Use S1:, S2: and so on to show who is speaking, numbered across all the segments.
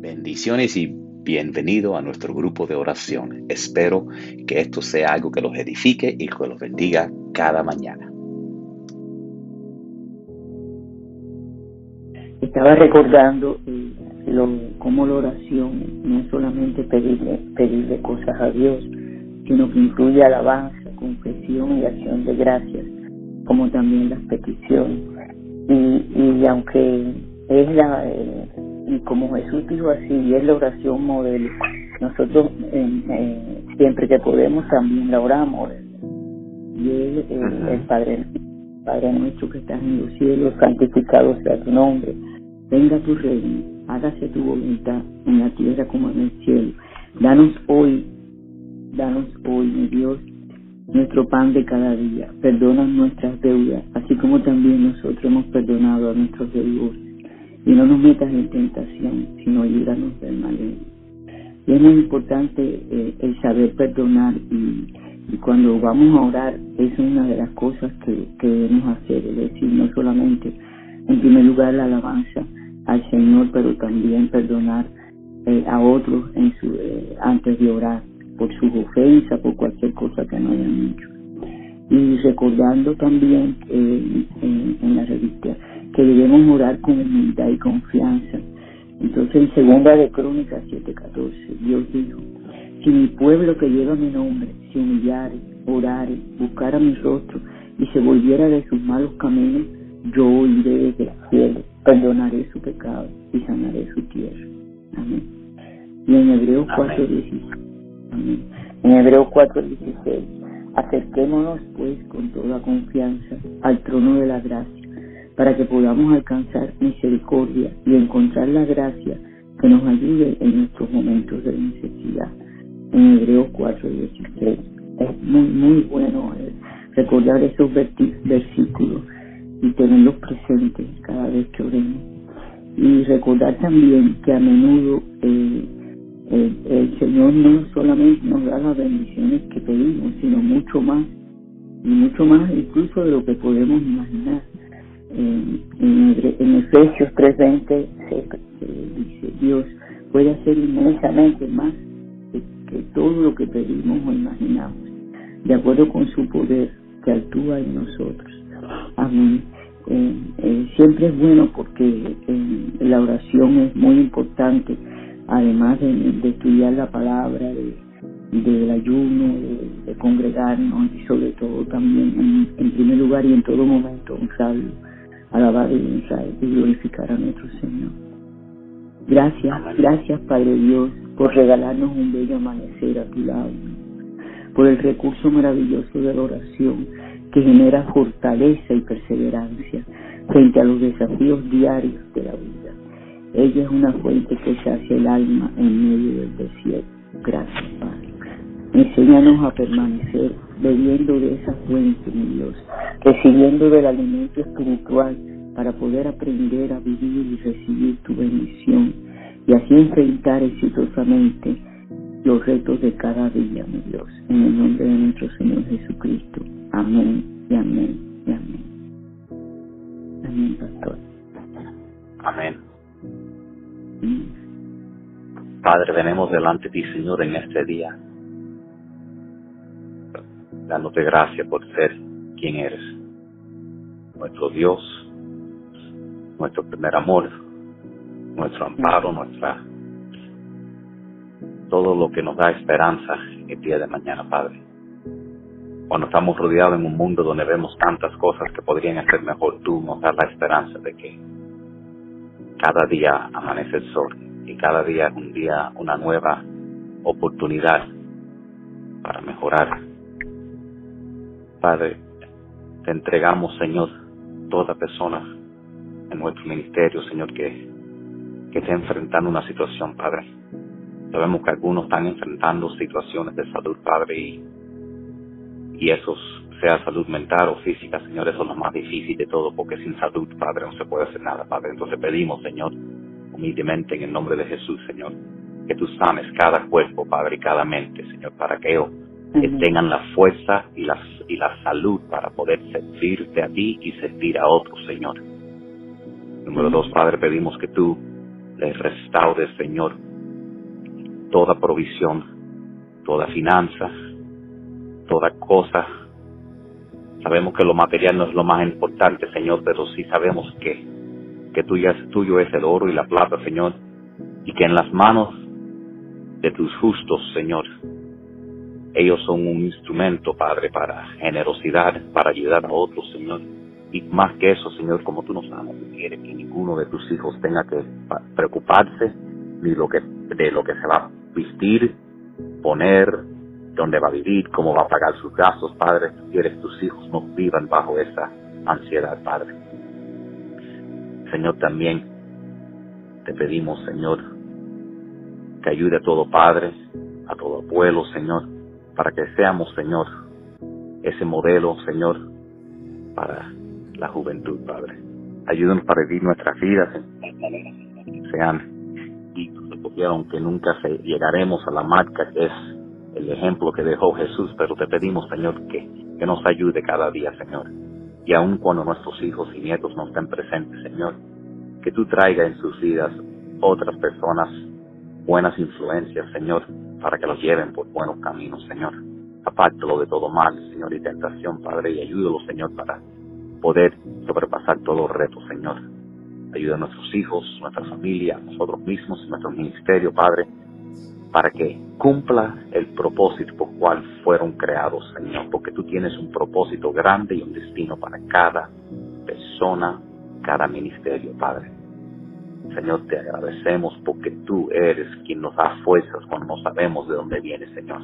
S1: Bendiciones y bienvenido a nuestro grupo de oración. Espero que esto sea algo que los edifique y que los bendiga cada mañana.
S2: Estaba recordando eh, lo, cómo la oración no es solamente pedirle, pedirle cosas a Dios, sino que incluye alabanza, confesión y acción de gracias, como también las peticiones. Y, y aunque es la, eh, y como Jesús dijo así, es la oración modelo, nosotros eh, siempre que podemos también la oramos. Y Él, eh, el Padre, Padre nuestro que estás en los cielos, santificado sea tu nombre, venga tu reino, hágase tu voluntad en la tierra como en el cielo. Danos hoy Danos hoy, mi Dios, nuestro pan de cada día. Perdona nuestras deudas, así como también nosotros hemos perdonado a nuestros deudores. Y no nos metas en tentación, sino ayúdanos del mal. Y es muy importante eh, el saber perdonar y, cuando vamos a orar es una de las cosas que, debemos hacer, es decir, no solamente en primer lugar la alabanza al Señor, pero también perdonar eh, a otros en su, eh, antes de orar por sus ofensas, por cualquier cosa que no hayan hecho. Y recordando también eh, en, la revista que debemos orar con humildad y confianza. Entonces en segunda de Crónicas 7:14 Dios dijo, si mi pueblo que lleva mi nombre se humillare, orare, buscara mi rostro y se volviera de sus malos caminos, yo oiré desde el cielo, perdonaré su pecado y sanaré su tierra. Amén. Y en Hebreos 4:16 en Hebreo 4:16, acerquémonos pues con toda confianza al trono de la gracia, para que podamos alcanzar misericordia y encontrar la gracia que nos ayude en nuestros momentos de necesidad. En Hebreo 4:16 es muy, muy bueno eh, recordar esos versículos y tenerlos presentes cada vez que oremos. Y recordar también que a menudo eh, el, Señor no solamente nos da las bendiciones que pedimos, sino mucho más, y mucho más incluso de lo que podemos imaginar. En, Efesios 3:20 dice, Dios puede hacer inmensamente más que, todo lo que pedimos o imaginamos, de acuerdo con su poder que actúa en nosotros. Amén. Eh, eh, siempre es bueno porque eh, la oración es muy importante además de, estudiar la palabra, del ayuno, de, congregarnos y sobre todo también en, primer lugar y en todo momento honrarlo, alabar y, y glorificar a nuestro Señor. Gracias, gracias Padre Dios por regalarnos un bello amanecer a tu lado, por el recurso maravilloso de la oración que genera fortaleza y perseverancia frente a los desafíos diarios de la vida. Ella es una fuente que se hace el alma en medio del desierto. Gracias, Padre. Enséñanos a permanecer bebiendo de esa fuente, mi Dios, recibiendo del alimento espiritual para poder aprender a vivir y recibir tu bendición y así enfrentar exitosamente los retos de cada día, mi Dios, en el nombre de nuestro Señor Jesucristo. Amén y amén y amén. Amén, pastor.
S1: Amén. Padre, venimos delante de ti, Señor, en este día, dándote gracias por ser quien eres, nuestro Dios, nuestro primer amor, nuestro amparo, nuestra todo lo que nos da esperanza el día de mañana, Padre. Cuando estamos rodeados en un mundo donde vemos tantas cosas que podrían ser mejor, tú nos das la esperanza de que cada día amanece el sol y cada día es un día, una nueva oportunidad para mejorar. Padre, te entregamos, Señor, toda persona en nuestro ministerio, Señor, que, que esté enfrentando una situación, Padre. Sabemos que algunos están enfrentando situaciones de salud, Padre, y, y esos sea salud mental o física, Señor, eso es lo más difícil de todo, porque sin salud, Padre, no se puede hacer nada, Padre. Entonces pedimos, Señor, humildemente en el nombre de Jesús, Señor, que tú sanes cada cuerpo, Padre, y cada mente, Señor, para que ellos tengan la fuerza y la, y la salud para poder servirte a ti y servir a otros, Señor. Número dos, Padre, pedimos que tú les restaures, Señor, toda provisión, toda finanza, toda cosa. Sabemos que lo material no es lo más importante, Señor, pero sí sabemos que, que tuyo, es, tuyo es el oro y la plata, Señor, y que en las manos de tus justos, Señor, ellos son un instrumento, Padre, para generosidad, para ayudar a otros, Señor. Y más que eso, Señor, como tú nos amas, tú quieres que ninguno de tus hijos tenga que preocuparse ni lo que, de lo que se va a vestir, poner, dónde va a vivir, cómo va a pagar sus gastos, Padre. Tú quieres que tus hijos no vivan bajo esa ansiedad, Padre. Señor, también te pedimos, Señor, que ayude a todo Padre, a todo abuelo, Señor, para que seamos, Señor, ese modelo, Señor, para la juventud, Padre. Ayúdanos para vivir nuestras vidas en sean y que nunca llegaremos a la marca que es el ejemplo que dejó Jesús, pero te pedimos, Señor, que, que nos ayude cada día, Señor. Y aun cuando nuestros hijos y nietos no estén presentes, Señor, que tú traigas en sus vidas otras personas, buenas influencias, Señor, para que los lleven por buenos caminos, Señor. Apártalo de todo mal, Señor, y tentación, Padre, y ayúdalo, Señor, para poder sobrepasar todos los retos, Señor. Ayuda a nuestros hijos, nuestra familia, nosotros mismos, nuestro ministerio, Padre, para que cumpla el propósito por cual fueron creados, Señor, porque tú tienes un propósito grande y un destino para cada persona, cada ministerio, Padre. Señor, te agradecemos porque tú eres quien nos da fuerzas cuando no sabemos de dónde viene, Señor.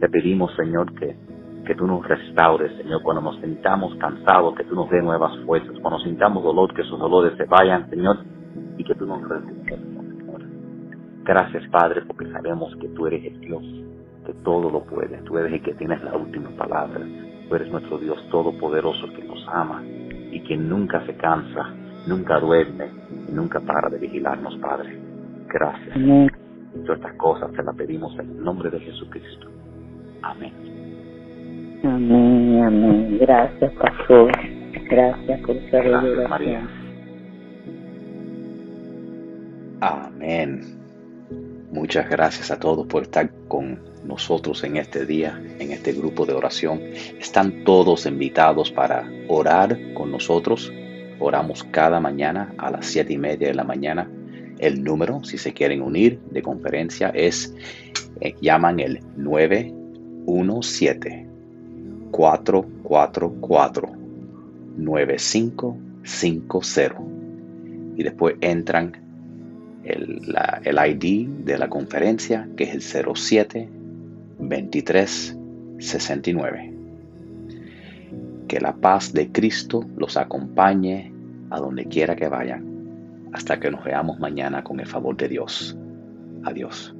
S1: Te pedimos, Señor, que, que tú nos restaures, Señor, cuando nos sintamos cansados, que tú nos dé nuevas fuerzas, cuando sintamos dolor, que esos dolores se vayan, Señor, y que tú nos restaures, Señor. Gracias, Padre, porque sabemos que tú eres el Dios, que todo lo puede, tú eres el que tienes la última palabra, tú eres nuestro Dios todopoderoso que nos ama y que nunca se cansa, nunca duerme y nunca para de vigilarnos, Padre. Gracias. Amén. Todas estas cosas te las pedimos en el nombre de Jesucristo. Amén.
S2: Amén, amén. Gracias, pastor. Gracias por
S1: Gracias, María. Amén. Muchas gracias a todos por estar con nosotros en este día, en este grupo de oración. Están todos invitados para orar con nosotros. Oramos cada mañana a las siete y media de la mañana. El número, si se quieren unir de conferencia, es, eh, llaman el 9 17 444 9550 y después entran el, el ID de la conferencia que es el 07 23 69 que la paz de Cristo los acompañe a donde quiera que vayan hasta que nos veamos mañana con el favor de Dios. Adiós.